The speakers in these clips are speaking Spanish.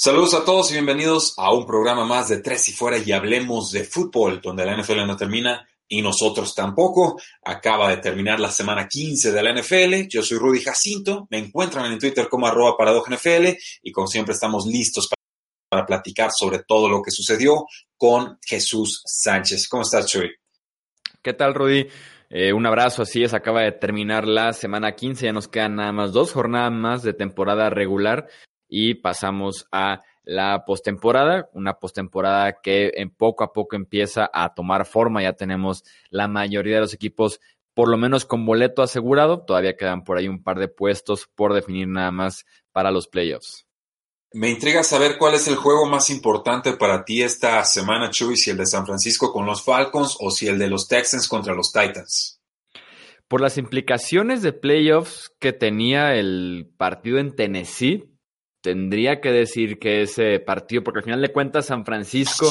Saludos a todos y bienvenidos a un programa más de Tres y Fuera y hablemos de fútbol, donde la NFL no termina y nosotros tampoco. Acaba de terminar la semana 15 de la NFL. Yo soy Rudy Jacinto. Me encuentran en Twitter como arroba NFL y como siempre estamos listos para, platicar sobre todo lo que sucedió con Jesús Sánchez. ¿Cómo estás, Chuy? ¿Qué tal, Rudy? Eh, un abrazo, así es, acaba de terminar la semana 15, ya nos quedan nada más dos jornadas más de temporada regular y pasamos a la postemporada, una postemporada que en poco a poco empieza a tomar forma. Ya tenemos la mayoría de los equipos por lo menos con boleto asegurado. Todavía quedan por ahí un par de puestos por definir nada más para los playoffs. Me intriga saber cuál es el juego más importante para ti esta semana, Chuy, si el de San Francisco con los Falcons o si el de los Texans contra los Titans. Por las implicaciones de playoffs que tenía el partido en Tennessee, tendría que decir que ese partido, porque al final de cuentas San Francisco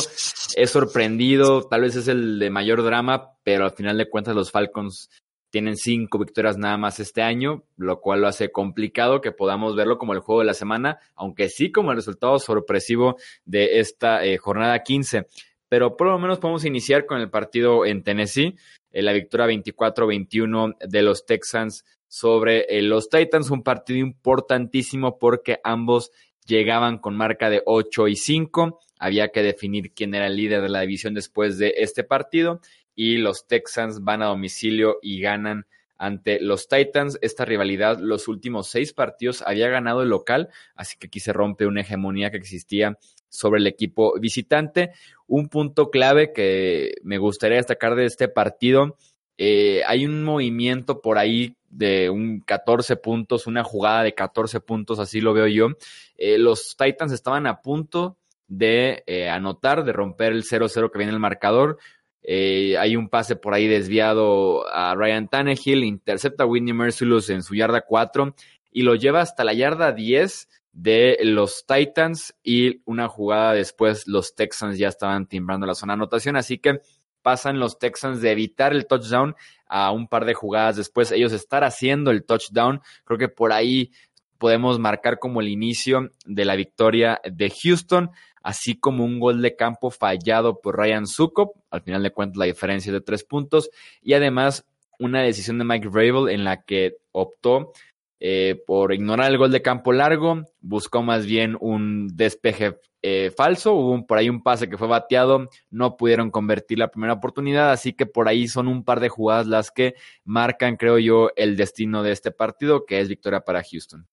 es sorprendido, tal vez es el de mayor drama, pero al final de cuentas los Falcons tienen cinco victorias nada más este año, lo cual lo hace complicado que podamos verlo como el juego de la semana, aunque sí como el resultado sorpresivo de esta eh, jornada 15. Pero por lo menos podemos iniciar con el partido en Tennessee, eh, la victoria 24-21 de los Texans sobre eh, los Titans, un partido importantísimo porque ambos llegaban con marca de 8 y 5. Había que definir quién era el líder de la división después de este partido y los Texans van a domicilio y ganan ante los Titans. Esta rivalidad, los últimos seis partidos, había ganado el local, así que aquí se rompe una hegemonía que existía sobre el equipo visitante. Un punto clave que me gustaría destacar de este partido, eh, hay un movimiento por ahí de un 14 puntos, una jugada de 14 puntos, así lo veo yo. Eh, los Titans estaban a punto de eh, anotar, de romper el 0-0 que viene el marcador. Eh, hay un pase por ahí desviado a Ryan Tannehill, intercepta a Whitney Mercilus en su yarda 4 y lo lleva hasta la yarda 10 de los Titans y una jugada después los Texans ya estaban timbrando la zona de anotación, así que pasan los Texans de evitar el touchdown a un par de jugadas después, ellos estar haciendo el touchdown. Creo que por ahí podemos marcar como el inicio de la victoria de Houston, así como un gol de campo fallado por Ryan Sukop. Al final de cuentas, la diferencia es de tres puntos. Y además, una decisión de Mike Vrabel en la que optó eh, por ignorar el gol de campo largo, buscó más bien un despeje eh, falso, hubo por ahí un pase que fue bateado, no pudieron convertir la primera oportunidad, así que por ahí son un par de jugadas las que marcan, creo yo, el destino de este partido, que es victoria para Houston.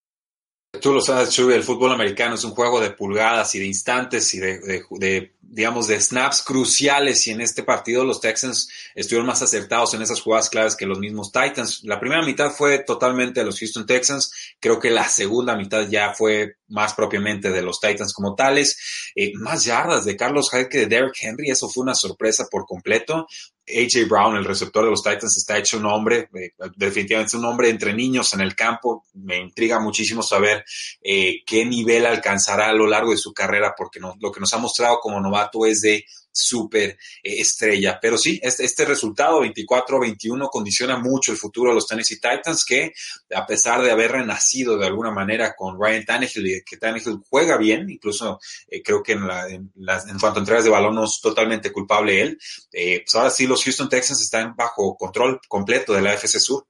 Tú lo sabes, Chuy, el fútbol americano es un juego de pulgadas y de instantes y de, digamos, de snaps cruciales. Y en este partido los Texans estuvieron más acertados en esas jugadas claves que los mismos Titans. La primera mitad fue totalmente de los Houston Texans. Creo que la segunda mitad ya fue más propiamente de los Titans como tales. Eh, más yardas de Carlos Hyde que de Derrick Henry. Eso fue una sorpresa por completo. AJ Brown, el receptor de los Titans, está hecho un hombre, eh, definitivamente un hombre entre niños en el campo. Me intriga muchísimo saber eh, qué nivel alcanzará a lo largo de su carrera, porque lo que nos ha mostrado como novato es de súper eh, estrella. Pero sí, este, este resultado 24-21 condiciona mucho el futuro de los Tennessee Titans, que a pesar de haber renacido de alguna manera con Ryan Tannehill, y que Tannehill juega bien, incluso eh, creo que en, la, en, cuanto a entregas de balón no es totalmente culpable él, eh, pues ahora sí los Houston Texans están bajo control completo de la FC Sur.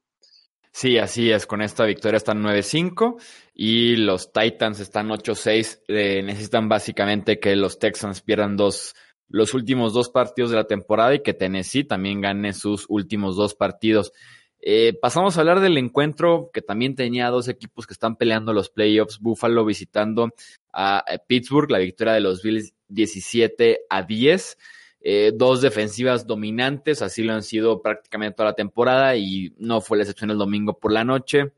Sí, así es. Con esta victoria están 9-5 y los Titans están 8-6. necesitan básicamente que los Texans pierdan dos los últimos dos partidos de la temporada y que Tennessee también gane sus últimos dos partidos. Eh, pasamos a hablar del encuentro que también tenía dos equipos que están peleando los playoffs. Buffalo visitando a Pittsburgh, la victoria de los Bills 17 a 10. eh, dos defensivas dominantes, así lo han sido prácticamente toda la temporada y no fue la excepción el domingo por la noche,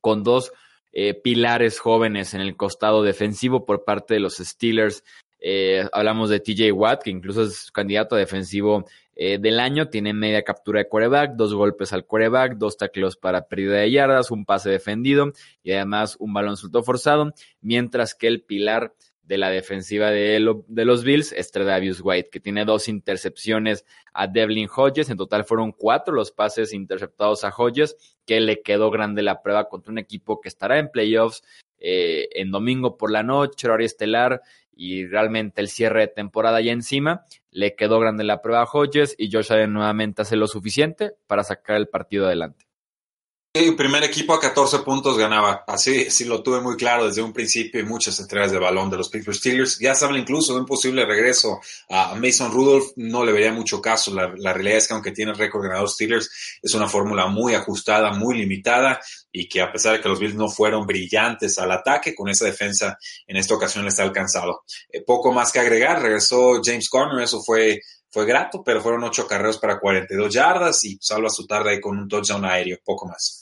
con dos eh, pilares jóvenes en el costado defensivo por parte de los Steelers. Eh, hablamos de TJ Watt, que incluso es candidato defensivo del año, tiene media captura de quarterback, dos golpes al quarterback, dos tacleos para pérdida de yardas, un pase defendido y además un balón suelto forzado, mientras que el pilar de la defensiva de, los Bills es Tredavious White, que tiene dos intercepciones a Devlin Hodges. En total fueron cuatro los pases interceptados a Hodges, que le quedó grande la prueba contra un equipo que estará en playoffs eh, en domingo por la noche, horario estelar, y realmente el cierre de temporada ya encima. Le quedó grande la prueba a Hodges y Josh Allen nuevamente hace lo suficiente para sacar el partido adelante. El primer equipo a 14 puntos ganaba. Así sí lo tuve muy claro desde un principio y muchas entregas de balón de los Pittsburgh Steelers. Ya se habla incluso de un posible regreso a Mason Rudolph. No le vería mucho caso. La, realidad es que aunque tiene récord ganador Steelers, es una fórmula muy ajustada, muy limitada y que a pesar de que los Bills no fueron brillantes al ataque, con esa defensa en esta ocasión le está alcanzado. Eh, poco más que agregar. Regresó James Conner. Eso fue fue grato, pero fueron ocho carreros para 42 yardas y salva su tarde ahí con un touchdown aéreo, poco más.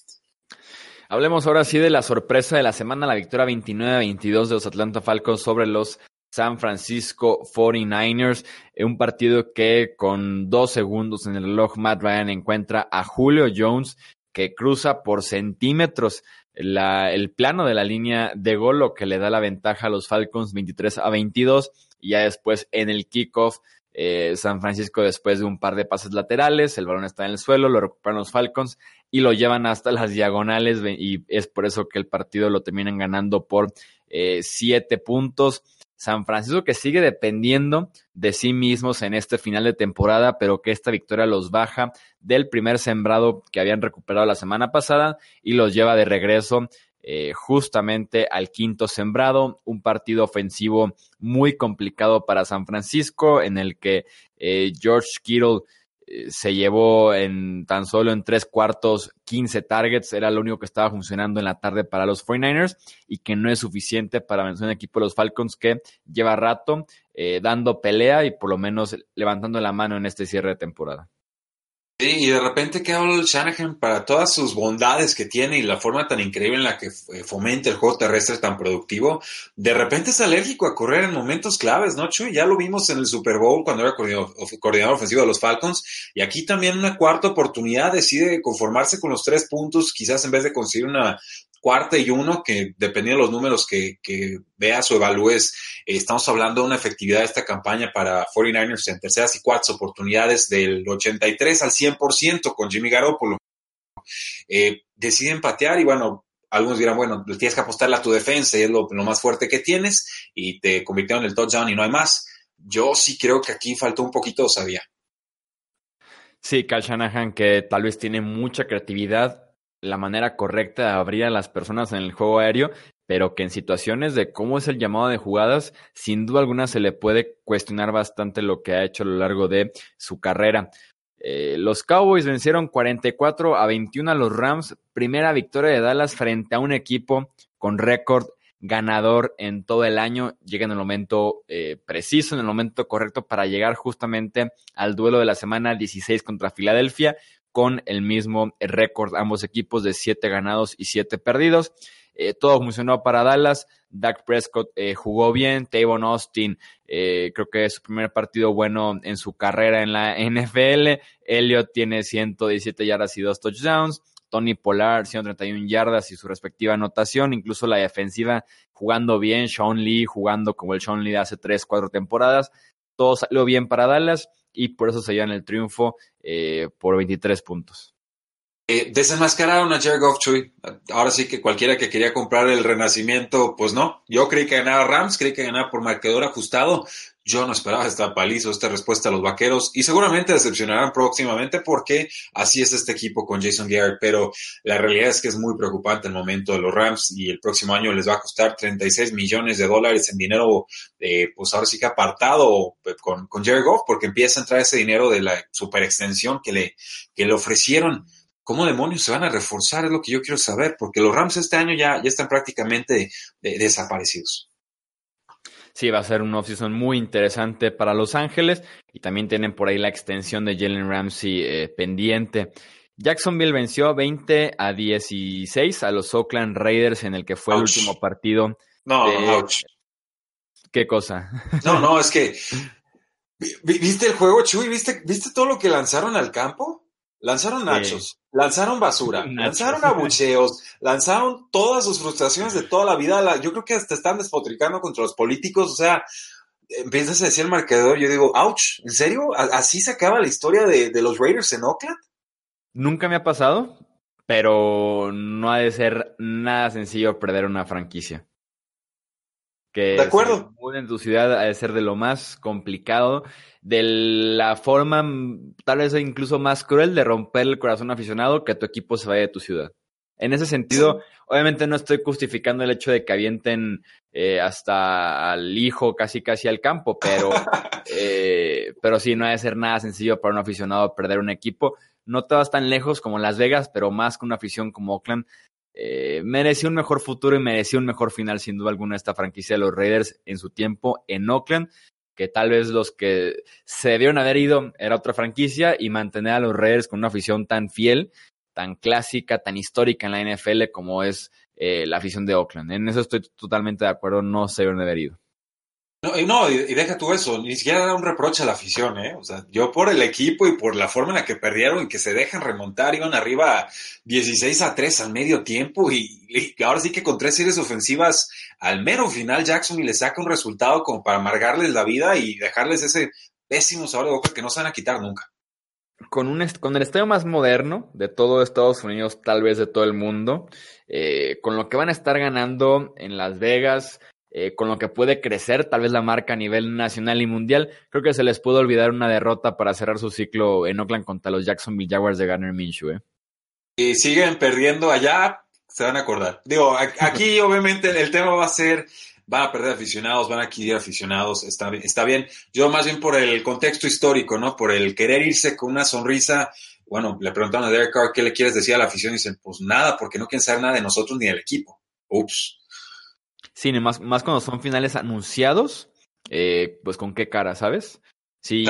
Hablemos ahora sí de la sorpresa de la semana, la victoria 29-22 de los Atlanta Falcons sobre los San Francisco 49ers, un partido que con dos segundos en el reloj Matt Ryan encuentra a Julio Jones que cruza por centímetros el plano de la línea de gol, lo que le da la ventaja a los Falcons 23 a 22 y ya después en el kickoff eh, San Francisco después de un par de pases laterales, el balón está en el suelo, lo recuperan los Falcons y lo llevan hasta las diagonales y es por eso que el partido lo terminan ganando por eh, siete puntos. San Francisco que sigue dependiendo de sí mismos en este final de temporada, pero que esta victoria los baja del primer sembrado que habían recuperado la semana pasada y los lleva de regreso eh, justamente al quinto sembrado, un partido ofensivo muy complicado para San Francisco, en el que eh, George Kittle eh, se llevó en tan solo en tres cuartos 15 targets, era lo único que estaba funcionando en la tarde para los 49ers y que no es suficiente para vencer un equipo de los Falcons que lleva rato dando pelea y por lo menos levantando la mano en este cierre de temporada. Sí, y de repente el Shanahan para todas sus bondades que tiene y la forma tan increíble en la que eh, fomenta el juego terrestre tan productivo, de repente es alérgico a correr en momentos claves, ¿no, Chuy? Ya lo vimos en el Super Bowl cuando era coordinador ofensivo de los Falcons y aquí también una cuarta oportunidad decide conformarse con los tres puntos, quizás en vez de conseguir una cuarta y uno, que dependiendo de los números que, veas o evalúes, eh, estamos hablando de una efectividad de esta campaña para 49ers en terceras y cuartas oportunidades del 83 al 100% con Jimmy Garoppolo. Eh, deciden patear y bueno, algunos dirán, bueno, tienes que apostarle a tu defensa y es lo, más fuerte que tienes y te convirtieron en el touchdown y no hay más. Yo sí creo que aquí faltó un poquito sabía. Sí, Cal Shanahan, que tal vez tiene mucha creatividad, la manera correcta de abrir a las personas en el juego aéreo, pero que en situaciones de cómo es el llamado de jugadas, sin duda alguna se le puede cuestionar bastante lo que ha hecho a lo largo de su carrera. Eh, los Cowboys vencieron 44 a 21 a los Rams, primera victoria de Dallas frente a un equipo con récord ganador en todo el año, llega en el momento eh, preciso, en el momento correcto para llegar justamente al duelo de la semana 16 contra Filadelfia, con el mismo récord, ambos equipos de siete ganados y siete perdidos. Eh, todo funcionó para Dallas. Dak Prescott eh, jugó bien. Tavon Austin, eh, creo que es su primer partido bueno en su carrera en la NFL. Elliott tiene 117 yardas y dos touchdowns. Tony Pollard, 131 yardas y su respectiva anotación. Incluso la defensiva jugando bien. Sean Lee jugando como el Sean Lee de hace tres, cuatro temporadas. Todo salió bien para Dallas y por eso se llevan el triunfo eh, por 23 puntos. Eh, desenmascararon a Jared Goff, Ahora sí que cualquiera que quería comprar el renacimiento, pues no. Yo creí que ganaba Rams, creí que ganaba por marcador ajustado. Yo no esperaba esta paliza, esta respuesta a los vaqueros y seguramente decepcionarán próximamente porque así es este equipo con Jason Garrett, pero la realidad es que es muy preocupante el momento de los Rams y el próximo año les va a costar 36 millones de dólares en dinero, eh, pues ahora sí que apartado eh, con, con Jared Goff porque empieza a entrar ese dinero de la super extensión que le, que le ofrecieron. ¿Cómo demonios se van a reforzar? Es lo que yo quiero saber, porque los Rams este año ya, ya están prácticamente eh, desaparecidos. Sí, va a ser un offseason muy interesante para Los Ángeles y también tienen por ahí la extensión de Jalen Ramsey eh, pendiente. Jacksonville venció 20 a 16 a los Oakland Raiders en el que fue el último partido. No, ouch. ¿Qué cosa? No, no, es que. ¿Viste el juego, Chuy? ¿Viste, ¿Viste todo lo que lanzaron al campo? Lanzaron nachos, lanzaron basura, lanzaron abucheos, lanzaron todas sus frustraciones de toda la vida. yo creo que hasta están despotricando contra los políticos. O sea, empiezas a decir el marcador. Yo digo, ouch, ¿en serio? ¿Así se acaba la historia de, de los Raiders en Oakland? Nunca me ha pasado, pero no ha de ser nada sencillo perder una franquicia. Que de acuerdo. en tu ciudad ha de ser de lo más complicado, de la forma tal vez incluso más cruel de romper el corazón aficionado que tu equipo se vaya de tu ciudad. En ese sentido, obviamente no estoy justificando el hecho de que avienten eh, hasta al hijo casi casi al campo, pero, eh, pero sí, no ha de ser nada sencillo para un aficionado perder un equipo. No te vas tan lejos como Las Vegas, pero más que una afición como Oakland. Eh, mereció un mejor futuro y mereció un mejor final, sin duda alguna, esta franquicia de los Raiders en su tiempo en Oakland, que tal vez los que se debieron haber ido era otra franquicia y mantener a los Raiders con una afición tan fiel tan clásica, tan histórica en la NFL como es eh, la afición de Oakland. En eso estoy totalmente de acuerdo, no se deben haber ido. No, no, y, deja tú eso, ni siquiera da un reproche a la afición, ¿eh? O sea, yo por el equipo y por la forma en la que perdieron y que se dejan remontar, iban arriba 16 a 3 al medio tiempo y, ahora sí que con tres series ofensivas al mero final Jackson y le saca un resultado como para amargarles la vida y dejarles ese pésimo sabor de boca que no se van a quitar nunca con, un con el estadio más moderno de todo Estados Unidos, tal vez de todo el mundo, eh, con lo que van a estar ganando en Las Vegas, eh, con lo que puede crecer tal vez la marca a nivel nacional y mundial, creo que se les puede olvidar una derrota para cerrar su ciclo en Oakland contra los Jacksonville Jaguars de Garner Minshew. ¿eh? Y siguen perdiendo allá, se van a acordar. Digo, aquí obviamente el tema va a ser van a perder aficionados, van a adquirir aficionados, está, está bien. Yo más bien por el contexto histórico, ¿no? Por el querer irse con una sonrisa. Bueno, le preguntaron a Derek Carr qué le quieres decir a la afición y dicen, pues nada, porque no quieren saber nada de nosotros ni del equipo. Ups. Sí, más, más cuando son finales anunciados, eh, pues con qué cara, ¿sabes? Si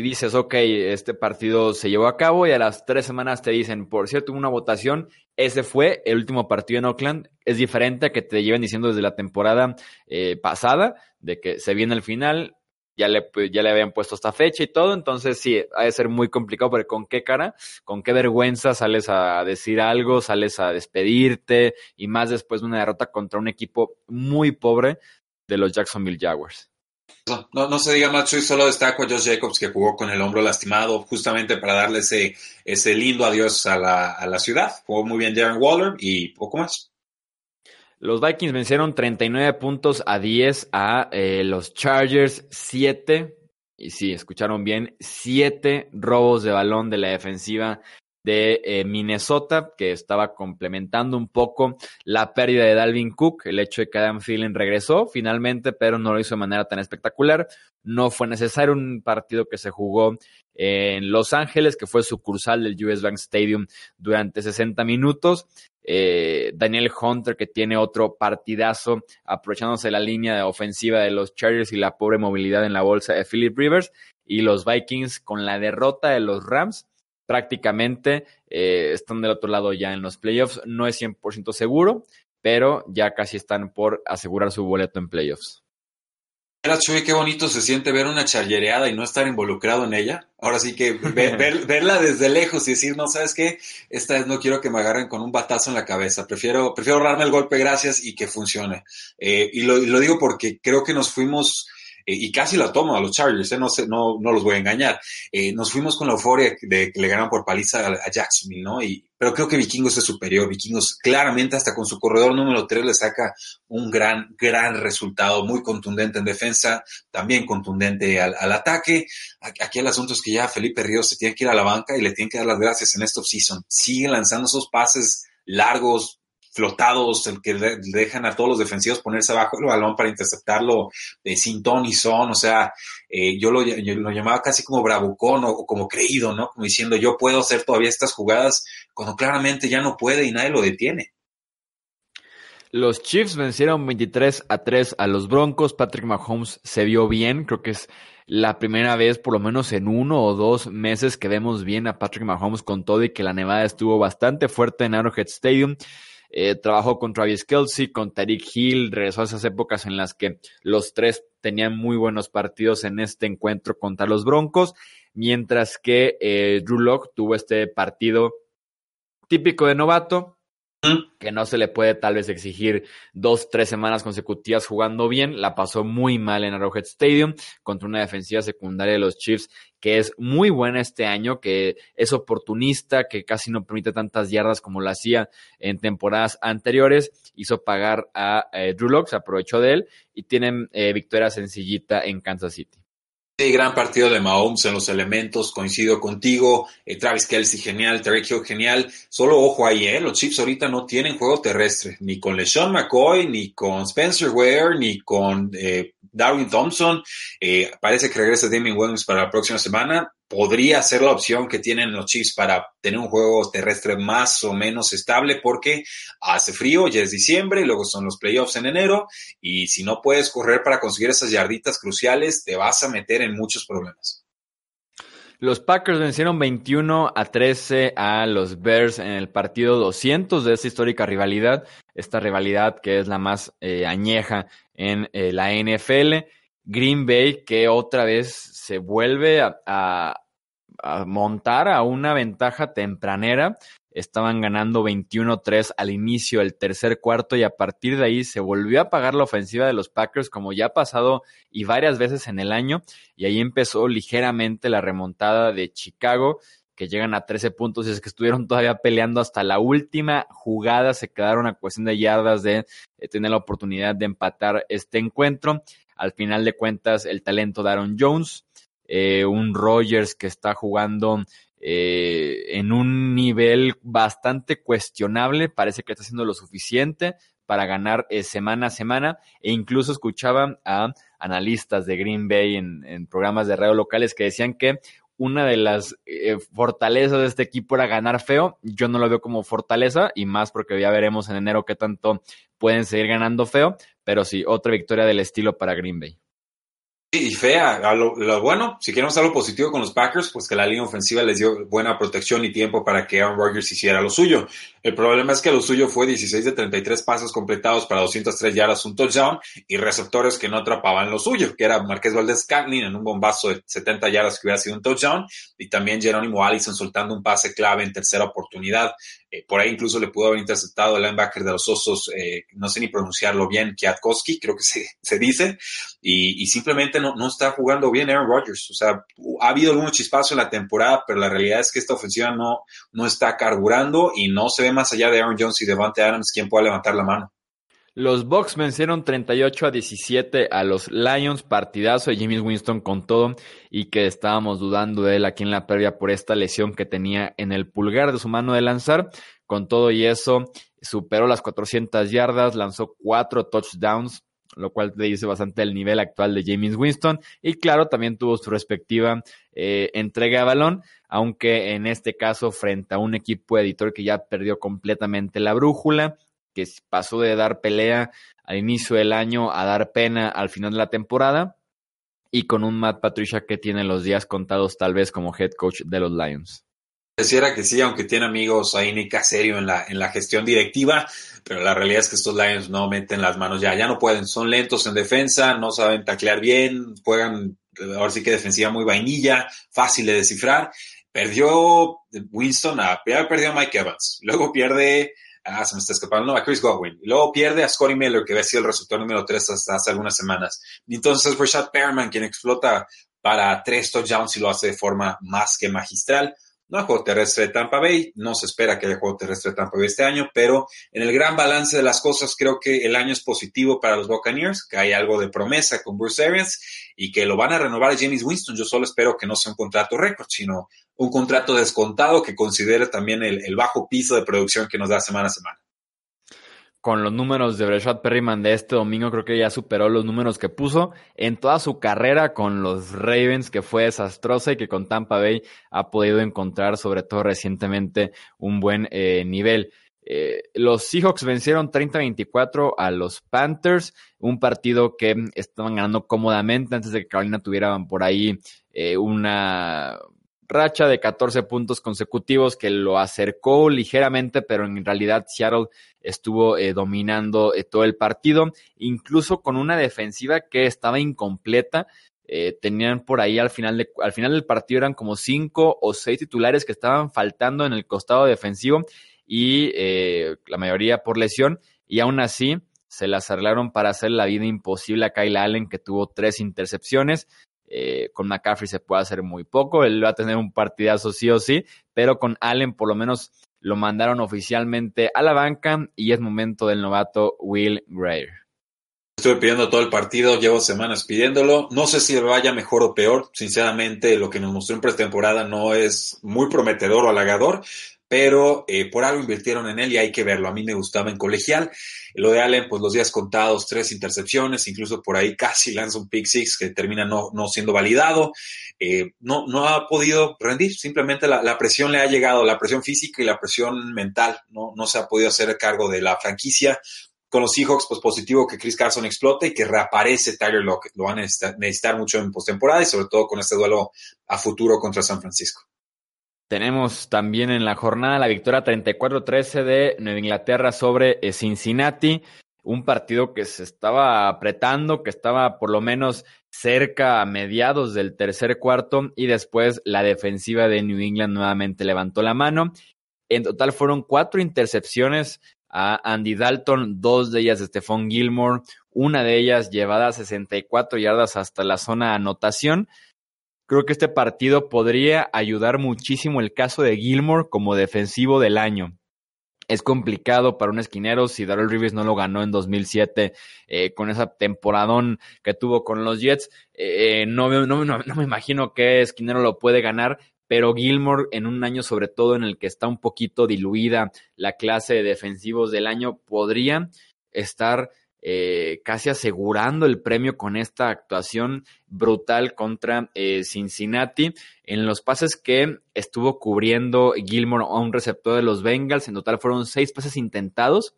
dices, ok, este partido se llevó a cabo y a las tres semanas te dicen, por cierto, una votación, ese fue el último partido en Oakland, es diferente a que te lleven diciendo desde la temporada eh, pasada, de que se viene el final, ya le, ya le habían puesto esta fecha y todo, entonces sí, ha de ser muy complicado, pero con qué cara, con qué vergüenza sales a decir algo, sales a despedirte, y más después de una derrota contra un equipo muy pobre de los Jacksonville Jaguars. No, no se diga más, y solo destaco a Josh Jacobs que jugó con el hombro lastimado justamente para darle ese, ese lindo adiós a la, a la ciudad. Jugó muy bien Darren Waller y poco más. Los Vikings vencieron 39 puntos a 10 a eh, los Chargers, 7, y sí, escucharon bien, 7 robos de balón de la defensiva de eh, Minnesota, que estaba complementando un poco la pérdida de Dalvin Cook, el hecho de que Adam Thielen regresó finalmente, pero no lo hizo de manera tan espectacular. No fue necesario un partido que se jugó en Los Ángeles, que fue sucursal del US Bank Stadium durante 60 minutos. Eh, Daniel Hunter, que tiene otro partidazo, aprovechándose la línea ofensiva de los Chargers y la pobre movilidad en la bolsa de Philip Rivers. Y los Vikings con la derrota de los Rams prácticamente eh, están del otro lado ya en los playoffs. No es 100% seguro, pero ya casi están por asegurar su boleto en playoffs. Mira, Chuy, qué bonito se siente ver una charlereada y no estar involucrado en ella. Ahora sí que verla desde lejos y decir, no, ¿sabes qué? Esta vez no quiero que me agarren con un batazo en la cabeza. Prefiero, prefiero ahorrarme el golpe, gracias, y que funcione. Eh, y, lo, y, lo, digo porque creo que nos fuimos eh, y casi la tomo a los Chargers, eh, no, sé, no, no los voy a engañar. Eh, nos fuimos con la euforia de que le ganaron por paliza a, Jacksonville, ¿no? Y, pero creo que Vikingos es superior. Vikingos claramente hasta con su corredor número 3 le saca un gran, gran resultado, muy contundente en defensa, también contundente al, al ataque. Aquí el asunto es que ya Felipe Ríos se tiene que ir a la banca y le tiene que dar las gracias en esta offseason. Sigue lanzando esos pases largos, flotados, el que dejan a todos los defensivos ponerse abajo el balón para interceptarlo de sin ton y son, o sea, eh, yo, lo, lo, llamaba casi como bravucón o, como creído, ¿no? Como diciendo, yo puedo hacer todavía estas jugadas cuando claramente ya no puede y nadie lo detiene. Los Chiefs vencieron 23 a 3 a los Broncos. Patrick Mahomes se vio bien. Creo que es la primera vez, por lo menos en uno o dos meses, que vemos bien a Patrick Mahomes con todo y que la nevada estuvo bastante fuerte en Arrowhead Stadium. Eh, trabajó con Travis Kelsey, con Tariq Hill, regresó a esas épocas en las que los tres tenían muy buenos partidos en este encuentro contra los Broncos, mientras que eh, Drew Locke tuvo este partido típico de novato, que no se le puede tal vez exigir dos, tres semanas consecutivas jugando bien. La pasó muy mal en Arrowhead Stadium contra una defensiva secundaria de los Chiefs que es muy buena este año, que es oportunista, que casi no permite tantas yardas como lo hacía en temporadas anteriores. Hizo pagar a eh, Drew Locke, se aprovechó de él y tienen eh, victoria sencillita en Kansas City. Sí, gran partido de Mahomes en los elementos, coincido contigo. Eh, Travis Kelsey, genial. Terry Hill, genial. Solo ojo ahí, ¿eh? Los Chiefs ahorita no tienen juego terrestre, ni con LeSean McCoy, ni con Spencer Ware, ni con eh, Darwin Thompson. Eh, parece que regresa Damien Williams para la próxima semana podría ser la opción que tienen los Chiefs para tener un juego terrestre más o menos estable porque hace frío, ya es diciembre, luego son los playoffs en enero y si no puedes correr para conseguir esas yarditas cruciales, te vas a meter en muchos problemas. Los Packers vencieron 21 a 13 a los Bears en el partido 200 de esta histórica rivalidad, esta rivalidad que es la más eh, añeja en eh, la NFL. Green Bay que otra vez se vuelve a montar a una ventaja tempranera. Estaban ganando 21-3 al inicio del tercer cuarto y a partir de ahí se volvió a pagar la ofensiva de los Packers como ya ha pasado y varias veces en el año y ahí empezó ligeramente la remontada de Chicago que llegan a 13 puntos y es que estuvieron todavía peleando hasta la última jugada, se quedaron a cuestión de yardas de tener la oportunidad de empatar este encuentro. Al final de cuentas, el talento de Aaron Jones eh, un Rogers que está jugando eh, en un nivel bastante cuestionable, parece que está haciendo lo suficiente para ganar eh, semana a semana e incluso escuchaba a analistas de Green Bay en, programas de radio locales que decían que una de las fortalezas de este equipo era ganar feo. Yo no lo veo como fortaleza y más porque ya veremos en enero qué tanto pueden seguir ganando feo, pero sí, otra victoria del estilo para Green Bay y fea. lo, bueno, si queremos algo positivo con los Packers, pues que la línea ofensiva les dio buena protección y tiempo para que Aaron Rodgers hiciera lo suyo. El problema es que lo suyo fue 16 de 33 pasos completados para 203 yardas, un touchdown y receptores que no atrapaban lo suyo, que era Marqués Valdez Cantlin en un bombazo de 70 yardas que hubiera sido un touchdown y también Jerónimo Allison soltando un pase clave en tercera oportunidad. Eh, por ahí incluso le pudo haber interceptado el linebacker de los Osos, eh, no sé ni pronunciarlo bien, Kiatkowski, creo que se, se dice, y, y simplemente no, no, está jugando bien Aaron Rodgers. O sea, ha habido algún chispazo en la temporada, pero la realidad es que esta ofensiva no, no está carburando y no se ve más allá de Aaron Jones y Devante Adams quien pueda levantar la mano. Los Bucks vencieron 38 a 17 a los Lions, partidazo de Jimmy Winston con todo y que estábamos dudando de él aquí en la previa por esta lesión que tenía en el pulgar de su mano de lanzar. Con todo y eso, superó las 400 yardas, lanzó cuatro touchdowns, lo cual te dice bastante el nivel actual de James Winston. Y claro, también tuvo su respectiva eh, entrega de balón, aunque en este caso frente a un equipo editor que ya perdió completamente la brújula, que pasó de dar pelea al inicio del año a dar pena al final de la temporada. Y con un Matt Patricia que tiene los días contados tal vez como head coach de los Lions. Pareciera que sí, aunque tiene amigos ahí Nick Caserio en la, en la gestión directiva, pero la realidad es que estos Lions no meten las manos ya, ya no pueden, son lentos en defensa, no saben taclear bien, juegan ahora sí que defensiva muy vainilla, fácil de descifrar. Perdió Winston, a, perdió a Mike Evans, luego pierde, ah, se me está escapando, a Chris Godwin, y luego pierde a Scotty Miller, que había sido el resultado número 3 hasta hace algunas semanas. Y entonces Rashad Perman, quien explota para tres touchdowns y lo hace de forma más que magistral. No juego terrestre de Tampa Bay, no se espera que haya juego terrestre de Tampa Bay este año, pero en el gran balance de las cosas creo que el año es positivo para los Buccaneers, que hay algo de promesa con Bruce Arians y que lo van a renovar a James Winston. Yo solo espero que no sea un contrato récord, sino un contrato descontado que considere también el bajo piso de producción que nos da semana a semana con los números de Breshad Perryman de este domingo, creo que ya superó los números que puso en toda su carrera con los Ravens, que fue desastrosa y que con Tampa Bay ha podido encontrar, sobre todo recientemente, un buen eh, nivel. Eh, los Seahawks vencieron 30-24 a los Panthers, un partido que estaban ganando cómodamente antes de que Carolina tuvieran por ahí eh, una racha de 14 puntos consecutivos que lo acercó ligeramente, pero en realidad Seattle estuvo eh, dominando todo el partido, incluso con una defensiva que estaba incompleta. tenían por ahí al final, al final del partido eran como cinco o seis titulares que estaban faltando en el costado defensivo y eh, la mayoría por lesión, y aún así se las arreglaron para hacer la vida imposible a Kyle Allen, que tuvo tres intercepciones. Eh, con McCaffrey se puede hacer muy poco, él va a tener un partidazo sí o sí, pero con Allen por lo menos lo mandaron oficialmente a la banca y es momento del novato Will Greer. Estuve pidiendo todo el partido, llevo semanas pidiéndolo. No sé si vaya mejor o peor. Sinceramente, lo que nos mostró en pretemporada no es muy prometedor o halagador, pero eh, por algo invirtieron en él y hay que verlo. A mí me gustaba en colegial. Lo de Allen, pues los días contados, tres intercepciones, incluso por ahí casi lanza un pick six que termina no, no siendo validado. Eh, no, no ha podido rendir, simplemente la, la, presión le ha llegado, la presión física y la presión mental. No, no se ha podido hacer cargo de la franquicia. Con los Seahawks, pues positivo que Chris Carson explote y que reaparece Tyler Lockett. Lo van a necesitar, necesitar mucho en postemporada y sobre todo con este duelo a futuro contra San Francisco. Tenemos también en la jornada la victoria 34-13 de Nueva Inglaterra sobre eh, Cincinnati, un partido que se estaba apretando, que estaba por lo menos cerca a mediados del tercer cuarto y después la defensiva de New England nuevamente levantó la mano. En total fueron cuatro intercepciones a Andy Dalton, dos de ellas de Stephon Gilmore, una de ellas llevada a 64 yardas hasta la zona anotación. Creo que este partido podría ayudar muchísimo el caso de Gilmore como defensivo del año. Es complicado para un esquinero si Darrell Rivers no lo ganó en 2007 eh, con esa temporadón que tuvo con los Jets. Eh, no, no, no, me imagino qué esquinero lo puede ganar, pero Gilmore en un año sobre todo en el que está un poquito diluida la clase de defensivos del año podría estar eh, casi asegurando el premio con esta actuación brutal contra eh, Cincinnati. En los pases que estuvo cubriendo Gilmore a un receptor de los Bengals, en total fueron seis pases intentados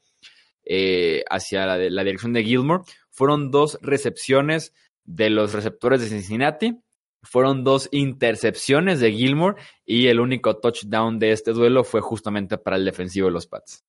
eh, hacia la, la dirección de Gilmore. Fueron dos recepciones de los receptores de Cincinnati fueron dos intercepciones de Gilmore y el único touchdown de este duelo fue justamente para el defensivo de los Pats.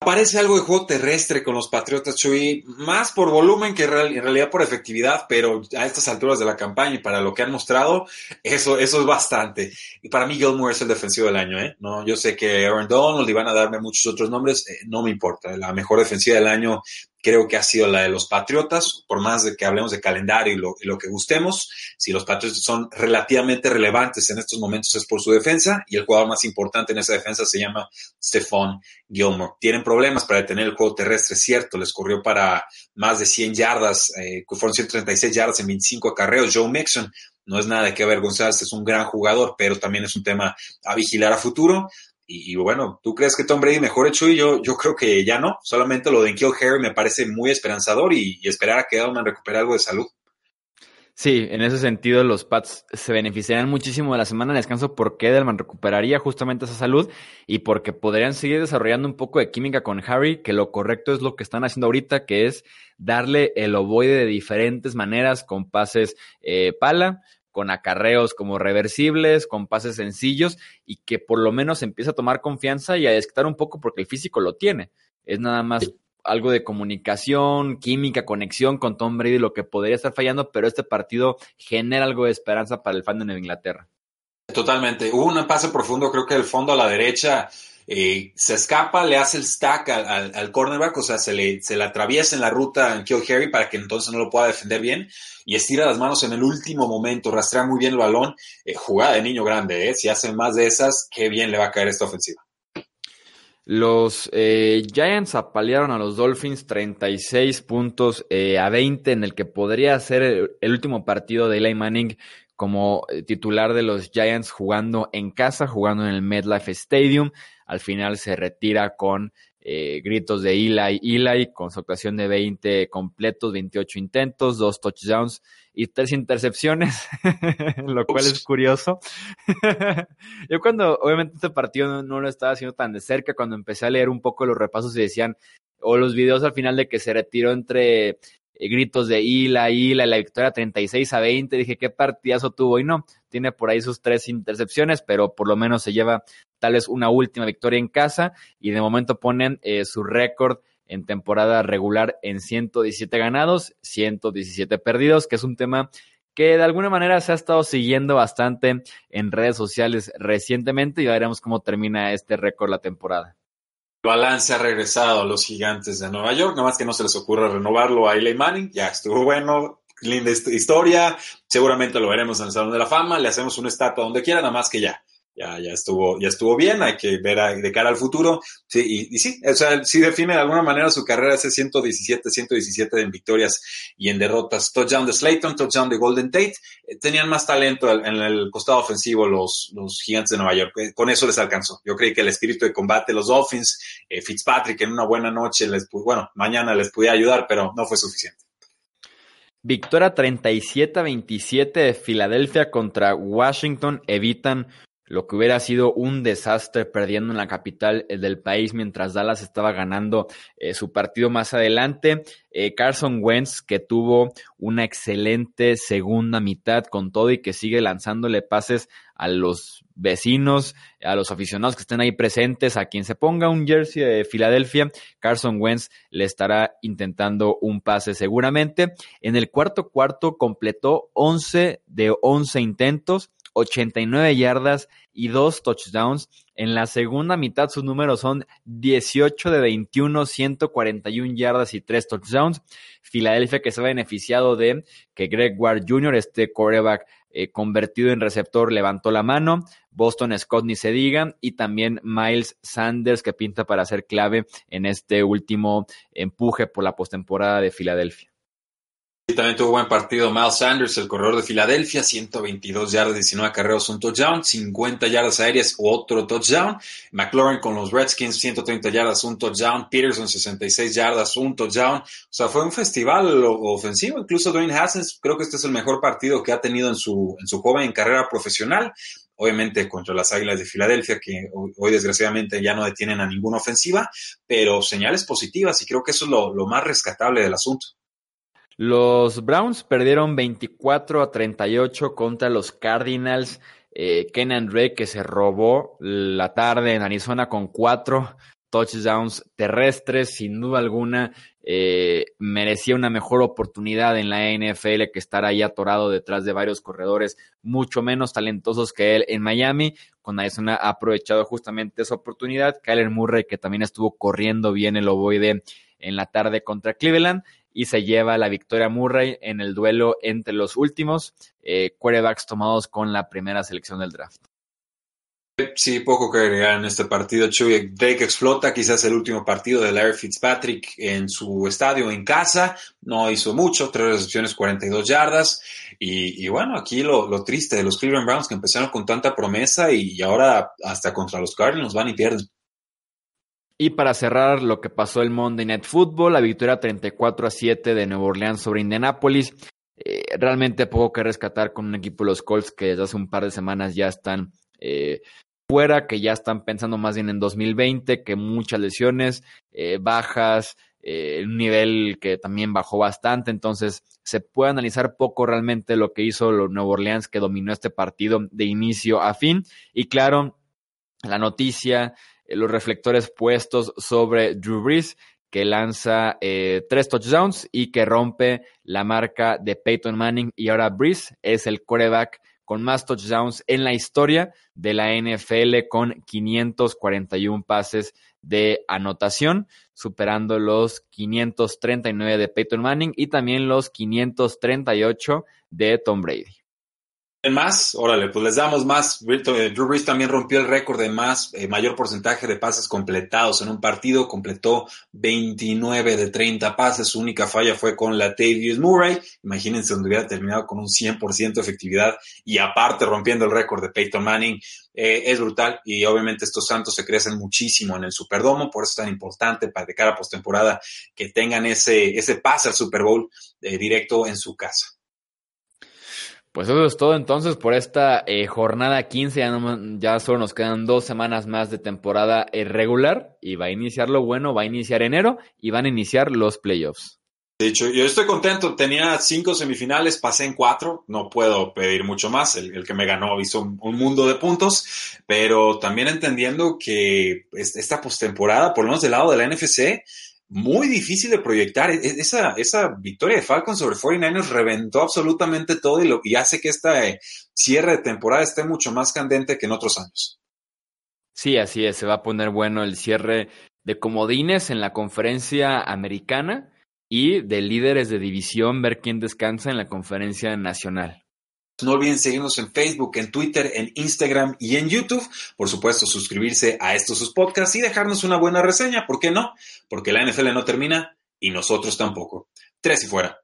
Parece algo de juego terrestre con los Patriotas, Chuy, más por volumen que en realidad por efectividad, pero a estas alturas de la campaña y para lo que han mostrado, eso, eso es bastante. Y para mí Gilmore es el defensivo del año, ¿eh? No, yo sé que Aaron Donald y van a darme muchos otros nombres, eh, no me importa. La mejor defensiva del año creo que ha sido la de los Patriotas, por más de que hablemos de calendario y lo, y lo, que gustemos, si los Patriotas son relativamente relevantes en estos momentos es por su defensa y el jugador más importante en esa defensa se llama Stephon Gilmore. Tienen problemas para detener el juego terrestre, cierto, les corrió para más de 100 yardas, eh, fueron 136 yardas en 25 acarreos. Joe Mixon no es nada de qué avergonzarse, es un gran jugador, pero también es un tema a vigilar a futuro. Y, bueno, ¿tú crees que Tom Brady mejore, Chuy? Yo, yo creo que ya no. Solamente lo de Kill Harry me parece muy esperanzador y, esperar a que Edelman recupere algo de salud. Sí, en ese sentido los Pats se beneficiarían muchísimo de la semana de descanso porque Edelman recuperaría justamente esa salud y porque podrían seguir desarrollando un poco de química con Harry, que lo correcto es lo que están haciendo ahorita, que es darle el ovoide de diferentes maneras con pases eh, pala, con acarreos como reversibles, con pases sencillos y que por lo menos empieza a tomar confianza y a desquitar un poco porque el físico lo tiene. Es nada más algo de comunicación, química, conexión con Tom Brady, lo que podría estar fallando, pero este partido genera algo de esperanza para el fan de Nueva Inglaterra. Totalmente. Hubo un pase profundo, creo que el fondo a la derecha eh, se escapa, le hace el stack al, cornerback, o sea, se le, se le atraviesa en la ruta en Kill Harry para que entonces no lo pueda defender bien y estira las manos en el último momento, rastrea muy bien el balón, eh, jugada de niño grande, ¿eh? si hacen más de esas, qué bien le va a caer esta ofensiva. Los Giants apalearon a los Dolphins 36 puntos a 20 en el que podría ser el, el último partido de Eli Manning como titular de los Giants jugando en casa, jugando en el MetLife Stadium. Al final se retira con eh, gritos de Eli, Eli, con su actuación de 20 completos, 28 intentos, dos touchdowns y tres intercepciones, lo cual es curioso. Yo cuando, obviamente este partido no, lo estaba haciendo tan de cerca, cuando empecé a leer un poco los repasos y decían, o los videos al final de que se retiró entre gritos de Ila, Ila, la victoria 36 a 20, dije, qué partidazo tuvo y no, tiene por ahí sus tres intercepciones, pero por lo menos se lleva tal vez una última victoria en casa y de momento ponen eh, su récord en temporada regular en 117 ganados, 117 perdidos, que es un tema que de alguna manera se ha estado siguiendo bastante en redes sociales recientemente y ya veremos cómo termina este récord la temporada. Balance ha regresado a los gigantes de Nueva York, nada más que no se les ocurra renovarlo a Eli Manning, ya estuvo bueno, linda historia, seguramente lo veremos en el Salón de la Fama, le hacemos una estatua donde quiera, nada más que ya, ya, ya estuvo, ya estuvo bien, hay que ver de cara al futuro. Sí, y, sí, o sea, sí define de alguna manera su carrera ese 117, 117 en victorias y en derrotas. Touchdown de Slayton, touchdown de Golden Tate. Eh, tenían más talento en el costado ofensivo los, los gigantes de Nueva York. Eh, con eso les alcanzó. Yo creí que el espíritu de combate, los Dolphins, eh, Fitzpatrick en una buena noche, les, bueno, mañana les podía ayudar, pero no fue suficiente. Victoria 37-27 de Filadelfia contra Washington evitan lo que hubiera sido un desastre perdiendo en la capital eh, del país mientras Dallas estaba ganando eh, su partido más adelante. Eh, Carson Wentz, que tuvo una excelente segunda mitad con todo y que sigue lanzándole pases a los vecinos, a los aficionados que estén ahí presentes, a quien se ponga un jersey de Filadelfia, Carson Wentz le estará intentando un pase seguramente. En el cuarto cuarto completó 11 de 11 intentos 89 yardas y dos touchdowns. En la segunda mitad sus números son 18 de 21, 141 yardas y tres touchdowns. Filadelfia que se ha beneficiado de que Greg Ward Jr., este quarterback eh, convertido en receptor, levantó la mano. Boston Scott ni se diga. Y también Miles Sanders que pinta para ser clave en este último empuje por la postemporada de Filadelfia. También tuvo buen partido Miles Sanders, el corredor de Filadelfia, 122 yardas, 19 carreros, un touchdown, 50 yardas aéreas, otro touchdown. McLaurin con los Redskins, 130 yardas, un touchdown. Peterson, 66 yardas, un touchdown. O sea, fue un festival ofensivo. Incluso Dwayne Haskins, creo que este es el mejor partido que ha tenido en su, en su joven carrera profesional. Obviamente contra las Águilas de Filadelfia, que hoy, desgraciadamente ya no detienen a ninguna ofensiva, pero señales positivas y creo que eso es lo, lo más rescatable del asunto. Los Browns perdieron 24 a 38 contra los Cardinals. Eh, Kenan que se robó la tarde en Arizona con cuatro touchdowns terrestres, sin duda alguna, eh, merecía una mejor oportunidad en la NFL que estar ahí atorado detrás de varios corredores mucho menos talentosos que él en Miami. Con Arizona ha aprovechado justamente esa oportunidad. Kyler Murray, que también estuvo corriendo bien el ovoide en la tarde contra Cleveland y se lleva la victoria Murray en el duelo entre los últimos eh, quarterbacks tomados con la primera selección del draft. Sí, poco que agregar en este partido. Chuy Drake explota, quizás el último partido de Larry Fitzpatrick en su estadio en casa. No hizo mucho, tres recepciones, 42 yardas. Y, y bueno, aquí lo, lo, triste de los Cleveland Browns que empezaron con tanta promesa y ahora hasta contra los Cardinals van y pierden. Y para cerrar lo que pasó el Monday Night Football, la victoria 34 a 7 de Nueva Orleans sobre Indianapolis. Eh, realmente poco que rescatar con un equipo de los Colts que desde hace un par de semanas ya están eh, fuera, que ya están pensando más bien en 2020, que muchas lesiones, eh, bajas, un nivel que también bajó bastante, entonces se puede analizar poco realmente lo que hizo los Nueva Orleans que dominó este partido de inicio a fin. Y claro, la noticia eh, los reflectores puestos sobre Drew Brees, que lanza eh, tres touchdowns y que rompe la marca de Peyton Manning. Y ahora Brees es el quarterback con más touchdowns en la historia de la NFL con 541 pases de anotación, superando los 539 de Peyton Manning y también los 538 de Tom Brady. Más, órale, pues les damos más. Eh, Drew Brees también rompió el récord de más, eh, mayor porcentaje de pases completados en un partido. Completó 29 de 30 pases. Su única falla fue con la Tavius Murray. Imagínense donde hubiera terminado con un 100% de efectividad y aparte rompiendo el récord de Peyton Manning. Eh, es brutal y obviamente estos Santos se crecen muchísimo en el Superdomo. Por eso es tan importante para de cara a postemporada que tengan ese, ese pase al Super Bowl directo en su casa. Pues eso es todo entonces por esta eh, jornada 15. Ya, ya, solo nos quedan dos semanas más de temporada eh, regular y va a iniciar lo bueno, va a iniciar enero y van a iniciar los playoffs. De hecho, yo estoy contento. Tenía cinco semifinales, pasé en cuatro. No puedo pedir mucho más. El, que me ganó hizo un, mundo de puntos, pero también entendiendo que esta postemporada, por lo menos del lado de la NFC, muy difícil de proyectar. E-, esa, esa victoria de Falcons sobre 49ers reventó absolutamente todo y, hace que este cierre de temporada esté mucho más candente que en otros años. Sí, así es. Se va a poner bueno el cierre de comodines en la conferencia americana y de líderes de división, ver quién descansa en la conferencia nacional. No olviden seguirnos en Facebook, en Twitter, en Instagram y en YouTube. Por supuesto, suscribirse a estos sus podcasts y dejarnos una buena reseña. ¿Por qué no? Porque la NFL no termina y nosotros tampoco. Tres y fuera.